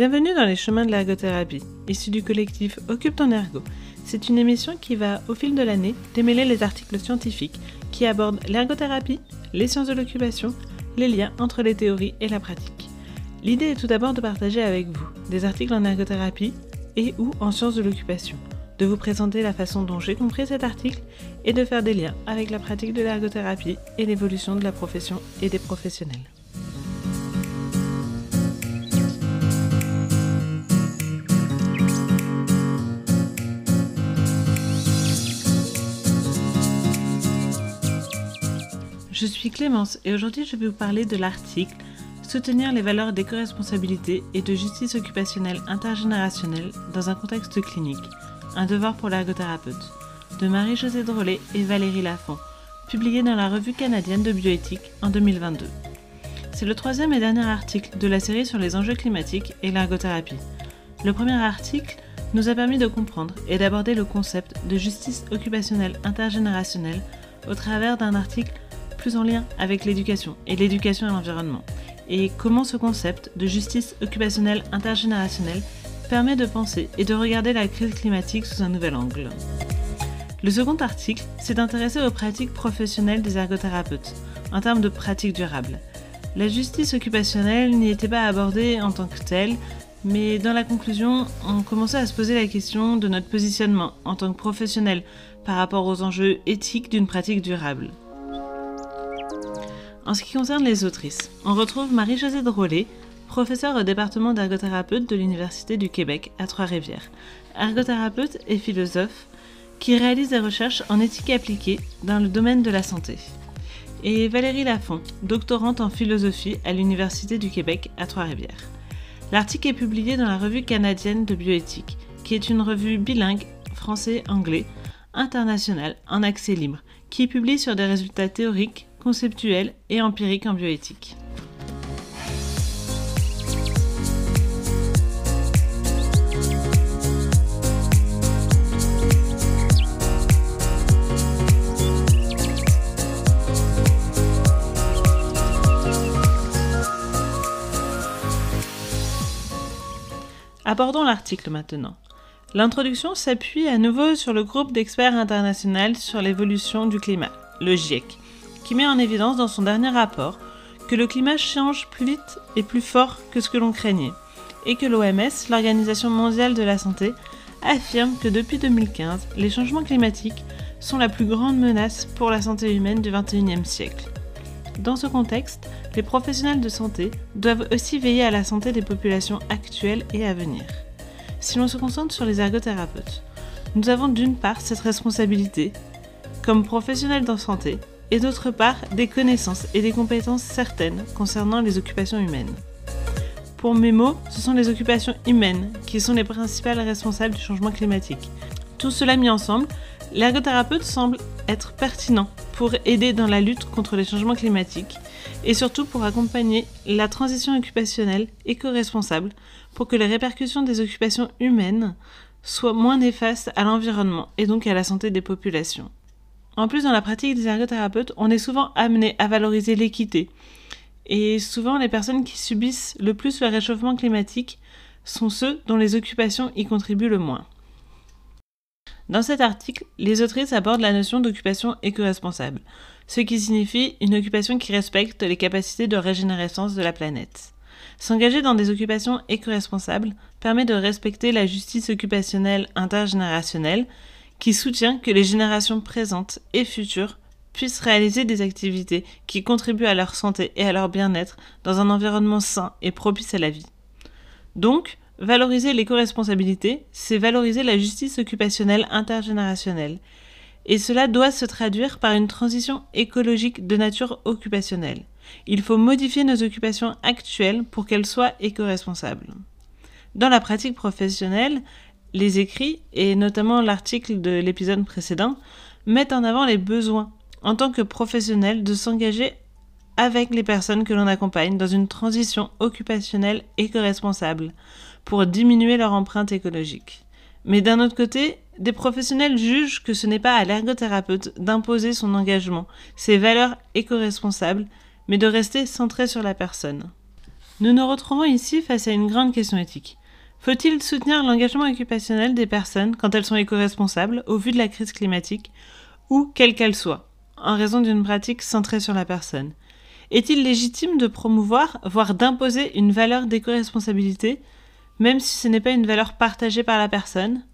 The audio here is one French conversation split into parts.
Bienvenue dans les chemins de l'ergothérapie, issu du collectif Occupe ton ergo. C'est une émission qui va, au fil de l'année, démêler les articles scientifiques qui abordent l'ergothérapie, les sciences de l'occupation, les liens entre les théories et la pratique. L'idée est tout d'abord de partager avec vous des articles en ergothérapie et ou en sciences de l'occupation, de vous présenter la façon dont j'ai compris cet article et de faire des liens avec la pratique de l'ergothérapie et l'évolution de la profession et des professionnels. Je suis Clémence et aujourd'hui je vais vous parler de l'article Soutenir les valeurs d'éco-responsabilité et de justice occupationnelle intergénérationnelle dans un contexte clinique, un devoir pour l'ergothérapeute, de Marie-Josée Drolet et Valérie Lafont, publié dans la revue canadienne de bioéthique en 2022. C'est le troisième et dernier article de la série sur les enjeux climatiques et l'ergothérapie. Le premier article nous a permis de comprendre et d'aborder le concept de justice occupationnelle intergénérationnelle au travers d'un article plus en lien avec l'éducation et l'éducation à l'environnement, et comment ce concept de justice occupationnelle intergénérationnelle permet de penser et de regarder la crise climatique sous un nouvel angle? Le second article s'est intéressé aux pratiques professionnelles des ergothérapeutes, en termes de pratiques durables. La justice occupationnelle n'y était pas abordée en tant que telle, mais dans la conclusion, on commençait à se poser la question de notre positionnement en tant que professionnel par rapport aux enjeux éthiques d'une pratique durable. En ce qui concerne les autrices, on retrouve Marie-Josée Drolet, professeure au département d'ergothérapeute de l'Université du Québec à Trois-Rivières, ergothérapeute et philosophe qui réalise des recherches en éthique appliquée dans le domaine de la santé. Et Valérie Lafont, doctorante en philosophie à l'Université du Québec à Trois-Rivières. L'article est publié dans la revue canadienne de bioéthique, qui est une revue bilingue français-anglais, internationale, en accès libre, qui publie sur des résultats théoriques, conceptuels et empiriques en bioéthique. Abordons l'article maintenant. L'introduction s'appuie à nouveau sur le groupe d'experts international sur l'évolution du climat, le GIEC, qui met en évidence dans son dernier rapport que le climat change plus vite et plus fort que ce que l'on craignait, et que l'OMS, l'Organisation mondiale de la santé, affirme que depuis 2015, les changements climatiques sont la plus grande menace pour la santé humaine du XXIe siècle. Dans ce contexte, les professionnels de santé doivent aussi veiller à la santé des populations actuelles et à venir. Si l'on se concentre sur les ergothérapeutes, nous avons d'une part cette responsabilité, comme professionnels de santé, et d'autre part des connaissances et des compétences certaines concernant les occupations humaines. Pour mes mots, ce sont les occupations humaines qui sont les principales responsables du changement climatique. Tout cela mis ensemble, l'ergothérapeute semble être pertinent pour aider dans la lutte contre les changements climatiques et surtout pour accompagner la transition occupationnelle éco-responsable pour que les répercussions des occupations humaines soient moins néfastes à l'environnement et donc à la santé des populations. En plus, dans la pratique des ergothérapeutes, on est souvent amené à valoriser l'équité. Et souvent, les personnes qui subissent le plus le réchauffement climatique sont ceux dont les occupations y contribuent le moins. Dans cet article, les autrices abordent la notion d'occupation éco-responsable, ce qui signifie une occupation qui respecte les capacités de régénérescence de la planète. S'engager dans des occupations éco-responsables permet de respecter la justice occupationnelle intergénérationnelle qui soutient que les générations présentes et futures puissent réaliser des activités qui contribuent à leur santé et à leur bien-être dans un environnement sain et propice à la vie. Donc, Valoriser l'éco-responsabilité, c'est valoriser la justice occupationnelle intergénérationnelle. Et cela doit se traduire par une transition écologique de nature occupationnelle. Il faut modifier nos occupations actuelles pour qu'elles soient éco-responsables. Dans la pratique professionnelle, les écrits, et notamment l'article de l'épisode précédent, mettent en avant les besoins en tant que professionnel de s'engager avec les personnes que l'on accompagne dans une transition occupationnelle éco-responsable pour diminuer leur empreinte écologique. Mais d'un autre côté, des professionnels jugent que ce n'est pas à l'ergothérapeute d'imposer son engagement, ses valeurs éco-responsables, mais de rester centré sur la personne. Nous nous retrouvons ici face à une grande question éthique. Faut-il soutenir l'engagement occupationnel des personnes quand elles sont éco-responsables au vu de la crise climatique, ou quelle qu'elle soit, en raison d'une pratique centrée sur la personne? Est-il légitime de promouvoir, voire d'imposer une valeur d'éco-responsabilité, même si ce n'est pas une valeur partagée par la personne?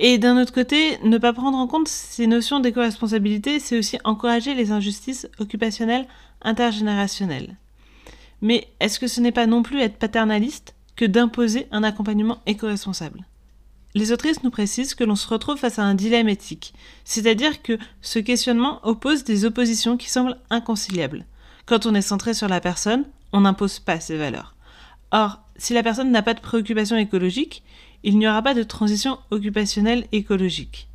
Et d'un autre côté, ne pas prendre en compte ces notions d'éco-responsabilité, c'est aussi encourager les injustices occupationnelles intergénérationnelles. Mais est-ce que ce n'est pas non plus être paternaliste que d'imposer un accompagnement éco-responsable les autrices nous précisent que l'on se retrouve face à un dilemme éthique, c'est-à-dire que ce questionnement oppose des oppositions qui semblent inconciliables. Quand on est centré sur la personne, on n'impose pas ses valeurs. Or, si la personne n'a pas de préoccupation écologique, il n'y aura pas de transition occupationnelle écologique.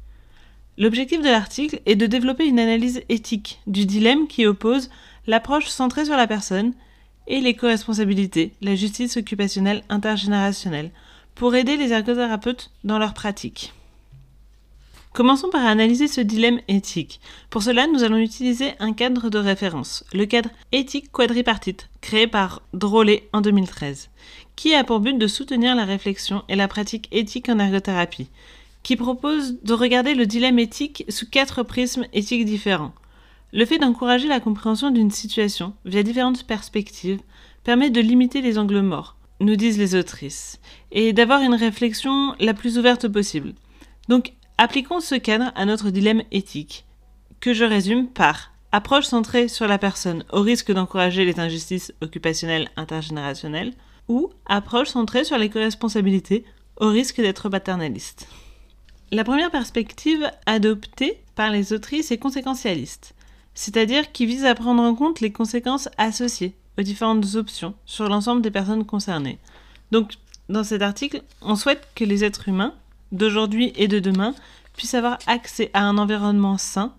L'objectif de l'article est de développer une analyse éthique du dilemme qui oppose l'approche centrée sur la personne et l'éco-responsabilité, la justice occupationnelle intergénérationnelle, pour aider les ergothérapeutes dans leur pratique. Commençons par analyser ce dilemme éthique. Pour cela, nous allons utiliser un cadre de référence, le cadre éthique quadripartite, créé par Drolet en 2013, qui a pour but de soutenir la réflexion et la pratique éthique en ergothérapie, qui propose de regarder le dilemme éthique sous quatre prismes éthiques différents, le fait d'encourager la compréhension d'une situation via différentes perspectives permet de limiter les angles morts, nous disent les autrices, et d'avoir une réflexion la plus ouverte possible. Donc, appliquons ce cadre à notre dilemme éthique, que je résume par approche centrée sur la personne au risque d'encourager les injustices occupationnelles intergénérationnelles, ou approche centrée sur les co-responsabilités au risque d'être paternaliste. La première perspective adoptée par les autrices est conséquentialiste c'est-à-dire qui vise à prendre en compte les conséquences associées aux différentes options sur l'ensemble des personnes concernées. Donc, dans cet article, on souhaite que les êtres humains, d'aujourd'hui et de demain, puissent avoir accès à un environnement sain,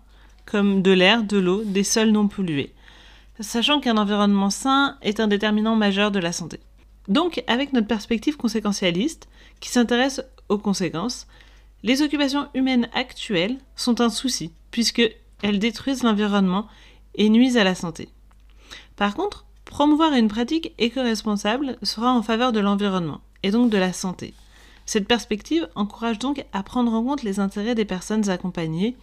comme de l'air, de l'eau, des sols non pollués, sachant qu'un environnement sain est un déterminant majeur de la santé. Donc, avec notre perspective conséquentialiste, qui s'intéresse aux conséquences, les occupations humaines actuelles sont un souci, puisque elles détruisent l'environnement et nuisent à la santé. Par contre, promouvoir une pratique éco-responsable sera en faveur de l'environnement et donc de la santé. Cette perspective encourage donc à prendre en compte les intérêts des personnes accompagnées,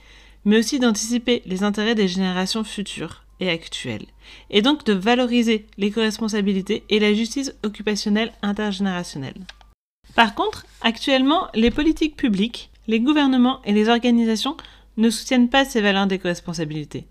mais aussi d'anticiper les intérêts des générations futures et actuelles, et donc de valoriser l'éco-responsabilité et la justice occupationnelle intergénérationnelle. Par contre, actuellement, les politiques publiques, les gouvernements et les organisations ne soutiennent pas ces valeurs d'éco-responsabilité.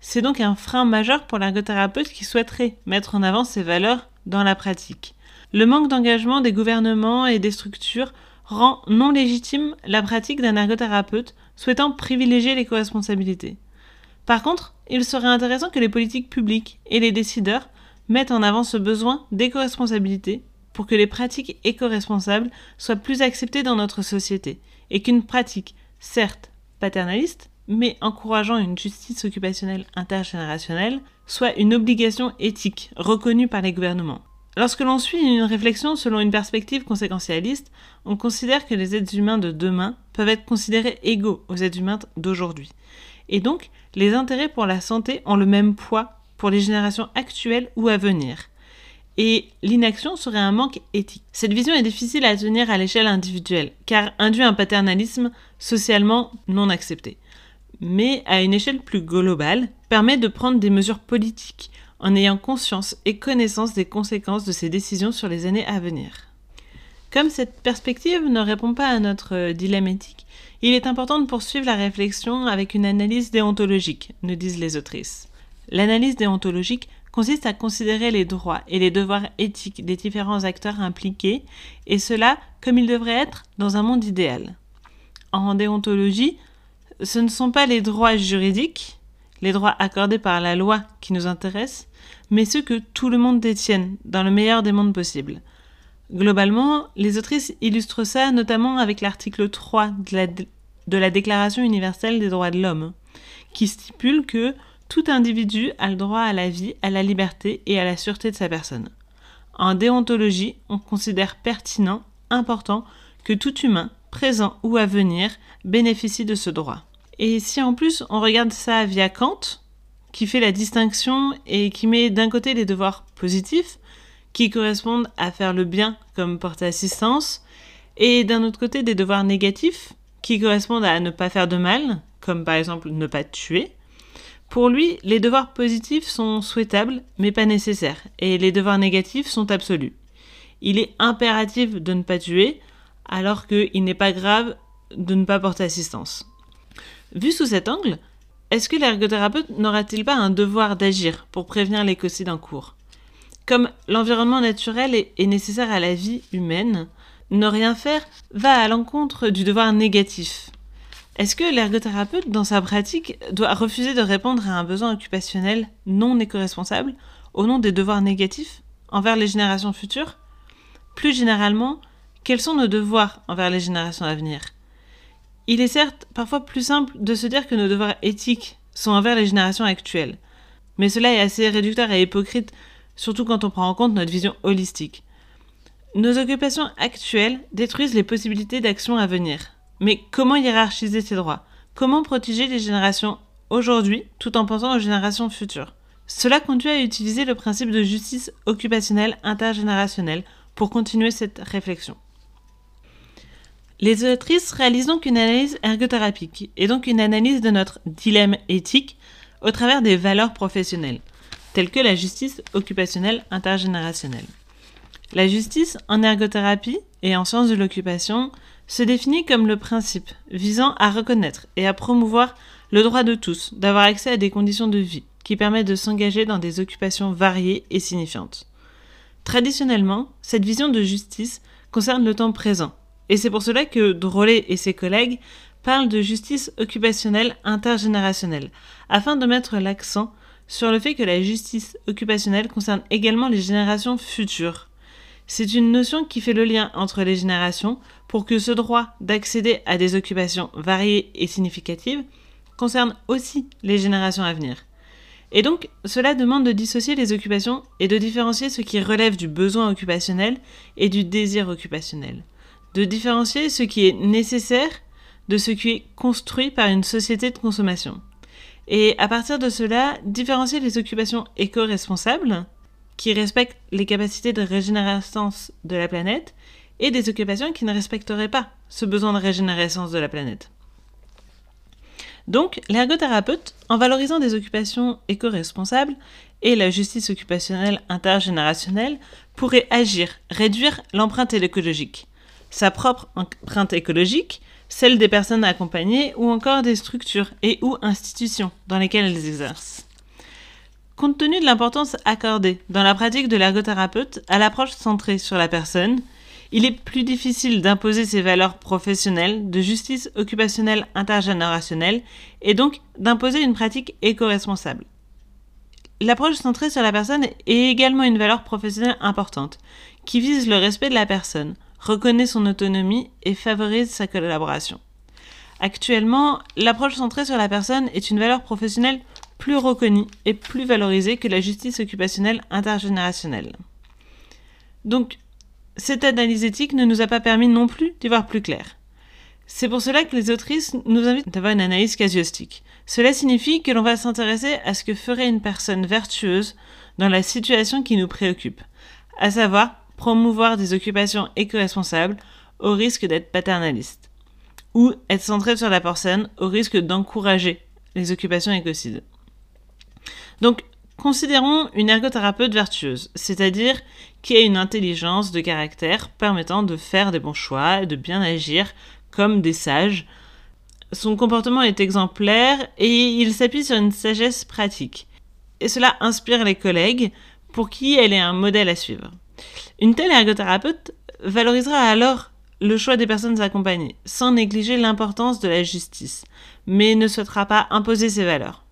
C'est donc un frein majeur pour l'ergothérapeute qui souhaiterait mettre en avant ces valeurs dans la pratique. Le manque d'engagement des gouvernements et des structures rend non légitime la pratique d'un ergothérapeute souhaitant privilégier l'éco-responsabilité. Par contre, il serait intéressant que les politiques publiques et les décideurs mettent en avant ce besoin d'éco-responsabilité pour que les pratiques éco-responsables soient plus acceptées dans notre société et qu'une pratique, certes paternaliste, mais encourageant une justice occupationnelle intergénérationnelle, soit une obligation éthique reconnue par les gouvernements. Lorsque l'on suit une réflexion selon une perspective conséquentialiste, on considère que les êtres humains de demain peuvent être considérés égaux aux êtres humains d'aujourd'hui. Et donc, les intérêts pour la santé ont le même poids pour les générations actuelles ou à venir. Et l'inaction serait un manque éthique. Cette vision est difficile à tenir à l'échelle individuelle, car induit un paternalisme socialement non accepté. Mais à une échelle plus globale, permet de prendre des mesures politiques en ayant conscience et connaissance des conséquences de ces décisions sur les années à venir. Comme cette perspective ne répond pas à notre dilemme éthique, il est important de poursuivre la réflexion avec une analyse déontologique, nous disent les autrices. L'analyse déontologique consiste à considérer les droits et les devoirs éthiques des différents acteurs impliqués, et cela comme il devrait être dans un monde idéal. En déontologie, ce ne sont pas les droits juridiques, les droits accordés par la loi qui nous intéressent, mais ceux que tout le monde détienne dans le meilleur des mondes possibles. Globalement, les autrices illustrent ça notamment avec l'article 3 de la, de la Déclaration universelle des droits de l'homme, qui stipule que tout individu a le droit à la vie, à la liberté et à la sûreté de sa personne. En déontologie, on considère pertinent, important, que tout humain, présent ou à venir, bénéficie de ce droit. Et si en plus on regarde ça via Kant, qui fait la distinction et qui met d'un côté les devoirs positifs, qui correspondent à faire le bien comme porter assistance, et d'un autre côté des devoirs négatifs qui correspondent à ne pas faire de mal, comme par exemple ne pas tuer. Pour lui, les devoirs positifs sont souhaitables mais pas nécessaires, et les devoirs négatifs sont absolus. Il est impératif de ne pas tuer, alors qu'il n'est pas grave de ne pas porter assistance. Vu sous cet angle, est-ce que l'ergothérapeute n'aura-t-il pas un devoir d'agir pour prévenir l'écocide en cours? Comme l'environnement naturel est nécessaire à la vie humaine, ne rien faire va à l'encontre du devoir négatif. Est-ce que l'ergothérapeute, dans sa pratique, doit refuser de répondre à un besoin occupationnel non éco-responsable au nom des devoirs négatifs envers les générations futures? Plus généralement, quels sont nos devoirs envers les générations à venir? Il est certes parfois plus simple de se dire que nos devoirs éthiques sont envers les générations actuelles, mais cela est assez réducteur et hypocrite, surtout quand on prend en compte notre vision holistique. Nos occupations actuelles détruisent les possibilités d'action à venir. Mais comment hiérarchiser ces droits? Comment protéger les générations aujourd'hui tout en pensant aux générations futures? Cela conduit à utiliser le principe de justice occupationnelle intergénérationnelle pour continuer cette réflexion. Les autrices réalisent donc une analyse ergothérapique et donc une analyse de notre dilemme éthique au travers des valeurs professionnelles, telles que la justice occupationnelle intergénérationnelle. La justice en ergothérapie et en sciences de l'occupation se définit comme le principe visant à reconnaître et à promouvoir le droit de tous d'avoir accès à des conditions de vie qui permettent de s'engager dans des occupations variées et signifiantes. Traditionnellement, cette vision de justice concerne le temps présent, et c'est pour cela que Drolet et ses collègues parlent de justice occupationnelle intergénérationnelle, afin de mettre l'accent sur le fait que la justice occupationnelle concerne également les générations futures, c'est une notion qui fait le lien entre les générations pour que ce droit d'accéder à des occupations variées et significatives concerne aussi les générations à venir. Et donc, cela demande de dissocier les occupations et de différencier ce qui relève du besoin occupationnel et du désir occupationnel. De différencier ce qui est nécessaire de ce qui est construit par une société de consommation. Et à partir de cela, différencier les occupations éco-responsables, qui respectent les capacités de régénérescence de la planète et des occupations qui ne respecteraient pas ce besoin de régénérescence de la planète. Donc, l'ergothérapeute, en valorisant des occupations éco-responsables et la justice occupationnelle intergénérationnelle, pourrait agir, réduire l'empreinte écologique, sa propre empreinte écologique, celle des personnes accompagnées ou encore des structures et ou institutions dans lesquelles elles exercent. Compte tenu de l'importance accordée dans la pratique de l'ergothérapeute à l'approche centrée sur la personne, il est plus difficile d'imposer ses valeurs professionnelles de justice occupationnelle intergénérationnelle et donc d'imposer une pratique éco-responsable. L'approche centrée sur la personne est également une valeur professionnelle importante, qui vise le respect de la personne, reconnaît son autonomie et favorise sa collaboration. Actuellement, l'approche centrée sur la personne est une valeur professionnelle plus reconnue et plus valorisée que la justice occupationnelle intergénérationnelle. Cette analyse éthique ne nous a pas permis non plus d'y voir plus clair. C'est pour cela que les autrices nous invitent à avoir une analyse casuistique. Cela signifie que l'on va s'intéresser à ce que ferait une personne vertueuse dans la situation qui nous préoccupe, à savoir promouvoir des occupations éco-responsables au risque d'être paternaliste, ou être centré sur la personne au risque d'encourager les occupations écocides. Donc, considérons une ergothérapeute vertueuse, c'est-à-dire qui a une intelligence de caractère permettant de faire des bons choix, et de bien agir comme des sages. Son comportement est exemplaire et il s'appuie sur une sagesse pratique. Et cela inspire les collègues pour qui elle est un modèle à suivre. Une telle ergothérapeute valorisera alors le choix des personnes accompagnées, sans négliger l'importance de la justice, mais ne souhaitera pas imposer ses valeurs.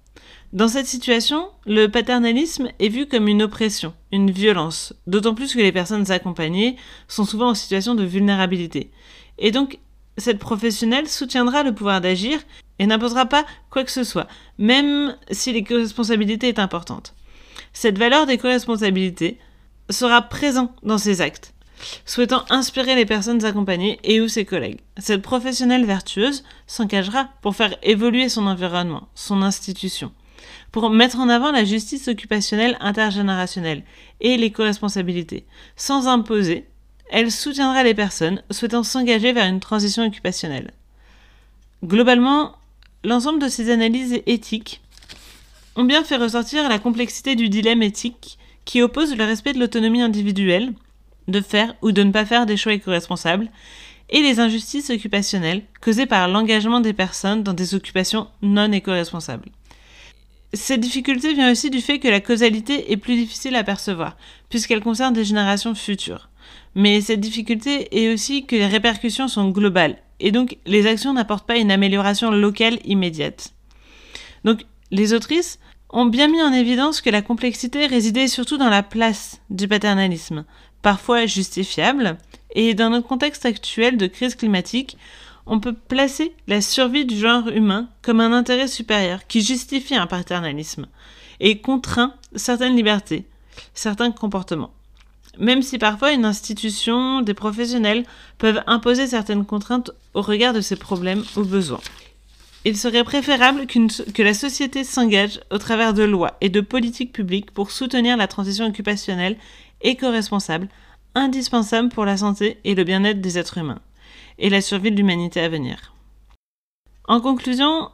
Dans cette situation, le paternalisme est vu comme une oppression, une violence, d'autant plus que les personnes accompagnées sont souvent en situation de vulnérabilité. Et donc, cette professionnelle soutiendra le pouvoir d'agir et n'imposera pas quoi que ce soit, même si l'éco-responsabilité est importante. Cette valeur d'éco-responsabilité sera présente dans ses actes, souhaitant inspirer les personnes accompagnées et ou ses collègues. Cette professionnelle vertueuse s'engagera pour faire évoluer son environnement, son institution pour mettre en avant la justice occupationnelle intergénérationnelle et l'éco-responsabilité. Sans imposer, elle soutiendra les personnes souhaitant s'engager vers une transition occupationnelle. Globalement, l'ensemble de ces analyses éthiques ont bien fait ressortir la complexité du dilemme éthique qui oppose le respect de l'autonomie individuelle, de faire ou de ne pas faire des choix éco-responsables, et les injustices occupationnelles causées par l'engagement des personnes dans des occupations non éco-responsables. Cette difficulté vient aussi du fait que la causalité est plus difficile à percevoir, puisqu'elle concerne des générations futures. Mais cette difficulté est aussi que les répercussions sont globales, et donc les actions n'apportent pas une amélioration locale immédiate. Donc les autrices ont bien mis en évidence que la complexité résidait surtout dans la place du paternalisme, parfois justifiable, et dans notre contexte actuel de crise climatique, on peut placer la survie du genre humain comme un intérêt supérieur qui justifie un paternalisme et contraint certaines libertés, certains comportements. Même si parfois une institution, des professionnels peuvent imposer certaines contraintes au regard de ces problèmes ou besoins. Il serait préférable que la société s'engage au travers de lois et de politiques publiques pour soutenir la transition occupationnelle éco-responsable indispensable pour la santé et le bien-être des êtres humains, et la survie de l'humanité à venir. En conclusion,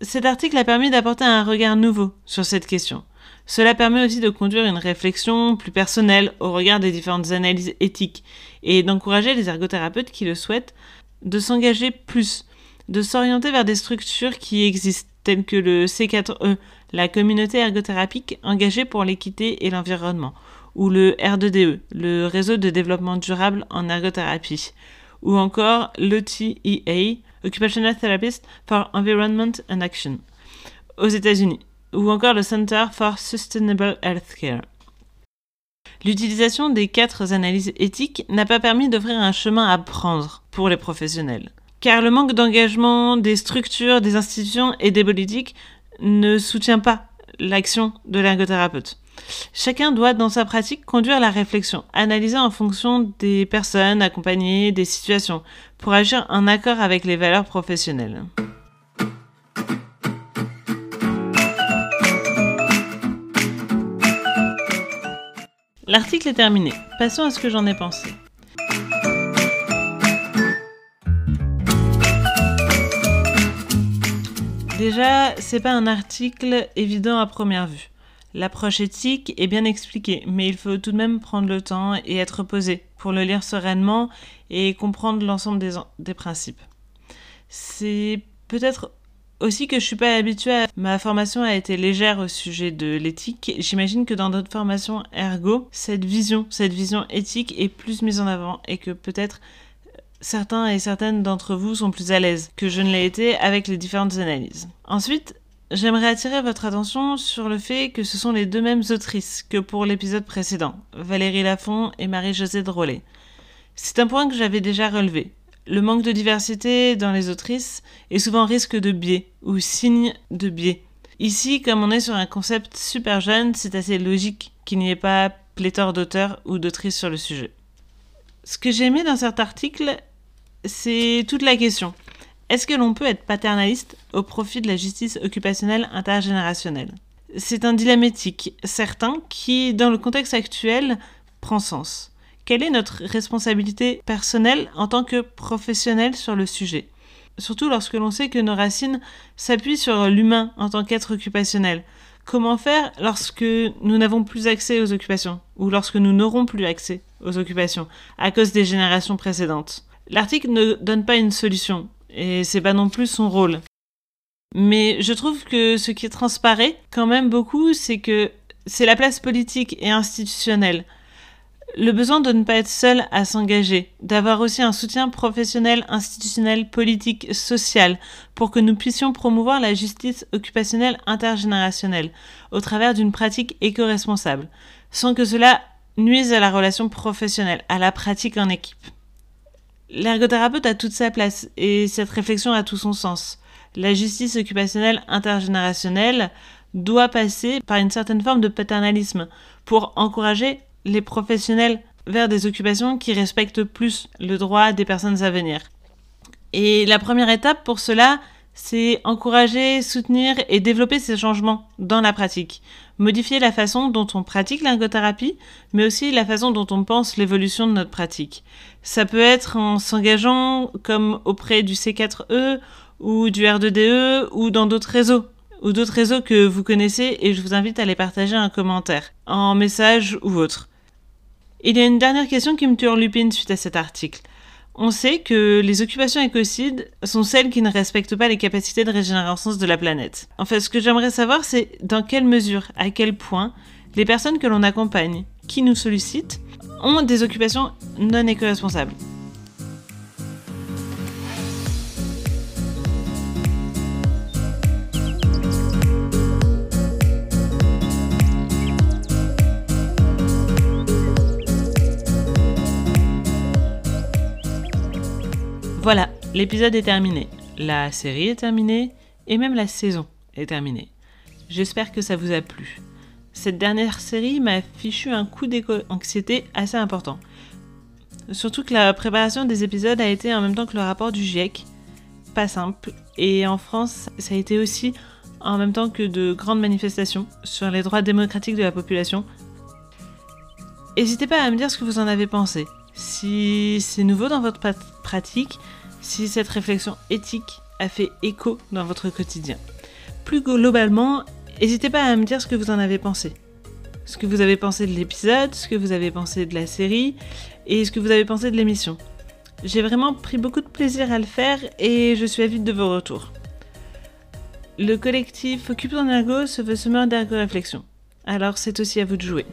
cet article a permis d'apporter un regard nouveau sur cette question. Cela permet aussi de conduire une réflexion plus personnelle au regard des différentes analyses éthiques et d'encourager les ergothérapeutes qui le souhaitent de s'engager plus, de s'orienter vers des structures qui existent, telles que le C4E, la communauté ergothérapique engagée pour l'équité et l'environnement, ou le R2DE, le réseau de développement durable en ergothérapie, ou encore l'OTEA, Occupational Therapist for Environment and Action, aux États-Unis, ou encore le Center for Sustainable Healthcare. L'utilisation des quatre analyses éthiques n'a pas permis d'offrir un chemin à prendre pour les professionnels, car le manque d'engagement des structures, des institutions et des politiques ne soutient pas l'action de l'ergothérapeute. Chacun doit, dans sa pratique, conduire la réflexion, analyser en fonction des personnes accompagnées, des situations, pour agir en accord avec les valeurs professionnelles. L'article est terminé. Passons à ce que j'en ai pensé. Déjà, c'est pas un article évident à première vue. L'approche éthique est bien expliquée, mais il faut tout de même prendre le temps et être posé pour le lire sereinement et comprendre l'ensemble des, principes. C'est peut-être aussi que je suis pas habituée à... Ma formation a été légère au sujet de l'éthique. J'imagine que dans d'autres formations ergo, cette vision, cette vision éthique est plus mise en avant et que peut-être certains et certaines d'entre vous sont plus à l'aise que je ne l'ai été avec les différentes analyses. Ensuite, J'aimerais attirer votre attention sur le fait que ce sont les deux mêmes autrices que pour l'épisode précédent, Valérie Lafont et Marie-Josée Drolet. C'est un point que j'avais déjà relevé. Le manque de diversité dans les autrices est souvent risque de biais ou signe de biais. Ici, comme on est sur un concept super jeune, c'est assez logique qu'il n'y ait pas pléthore d'auteurs ou d'autrices sur le sujet. Ce que j'ai aimé dans cet article, c'est toute la question. Est-ce que l'on peut être paternaliste au profit de la justice occupationnelle intergénérationnelle? C'est un dilemme éthique certain qui, dans le contexte actuel, prend sens. Quelle est notre responsabilité personnelle en tant que professionnel sur le sujet? Surtout lorsque l'on sait que nos racines s'appuient sur l'humain en tant qu'être occupationnel. Comment faire lorsque nous n'avons plus accès aux occupations ou lorsque nous n'aurons plus accès aux occupations à cause des générations précédentes? L'article ne donne pas une solution, et c'est pas non plus son rôle. Mais je trouve que ce qui transparaît quand même beaucoup, c'est que c'est la place politique et institutionnelle. Le besoin de ne pas être seul à s'engager, d'avoir aussi un soutien professionnel, institutionnel, politique, social, pour que nous puissions promouvoir la justice occupationnelle intergénérationnelle, au travers d'une pratique éco-responsable, sans que cela nuise à la relation professionnelle, à la pratique en équipe. L'ergothérapeute a toute sa place et cette réflexion a tout son sens. La justice occupationnelle intergénérationnelle doit passer par une certaine forme de paternalisme pour encourager les professionnels vers des occupations qui respectent plus le droit des personnes à venir. Et la première étape pour cela, c'est encourager, soutenir et développer ces changements dans la pratique. Modifier la façon dont on pratique l'ergothérapie, mais aussi la façon dont on pense l'évolution de notre pratique. Ça peut être en s'engageant comme auprès du C4E ou du R2DE ou dans d'autres réseaux ou d'autres réseaux que vous connaissez et je vous invite à les partager en commentaire, en message ou autre. Il y a une dernière question qui me turlupine suite à cet article. On sait que les occupations écocides sont celles qui ne respectent pas les capacités de régénérescence de la planète. En fait, ce que j'aimerais savoir, c'est dans quelle mesure, à quel point, les personnes que l'on accompagne, qui nous sollicitent, ont des occupations non éco-responsables. Voilà, l'épisode est terminé. La série est terminée et même la saison est terminée. J'espère que ça vous a plu. Cette dernière série m'a fichu un coup d'éco-anxiété assez important. Surtout que la préparation des épisodes a été en même temps que le rapport du GIEC. Pas simple. Et en France, ça a été aussi en même temps que de grandes manifestations sur les droits démocratiques de la population. N'hésitez pas à me dire ce que vous en avez pensé. Si c'est nouveau dans votre pratique, si cette réflexion éthique a fait écho dans votre quotidien. Plus globalement, n'hésitez pas à me dire ce que vous en avez pensé. Ce que vous avez pensé de l'épisode, ce que vous avez pensé de la série et ce que vous avez pensé de l'émission. J'ai vraiment pris beaucoup de plaisir à le faire et je suis avide de vos retours. Le collectif Occupe ton ergo se veut semeur d'ergo réflexion. Alors c'est aussi à vous de jouer.